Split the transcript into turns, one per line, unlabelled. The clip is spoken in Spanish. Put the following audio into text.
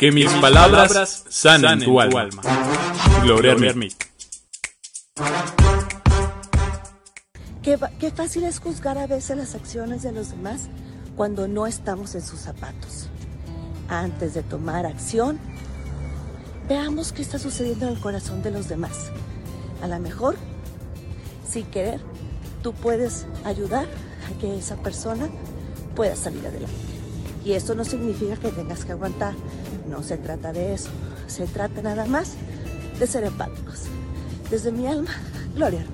Que mis palabras sanen tu alma. Gloria Mermic.
Qué, qué fácil es juzgar a veces las acciones de los demás cuando no estamos en sus zapatos. Antes de tomar acción, veamos qué está sucediendo en el corazón de los demás. A lo mejor, sin querer, tú puedes ayudar a que esa persona pueda salir adelante. Y eso no significa que tengas que aguantar. No se trata de eso. Se trata nada más de ser empáticos. Desde mi alma, Gloria.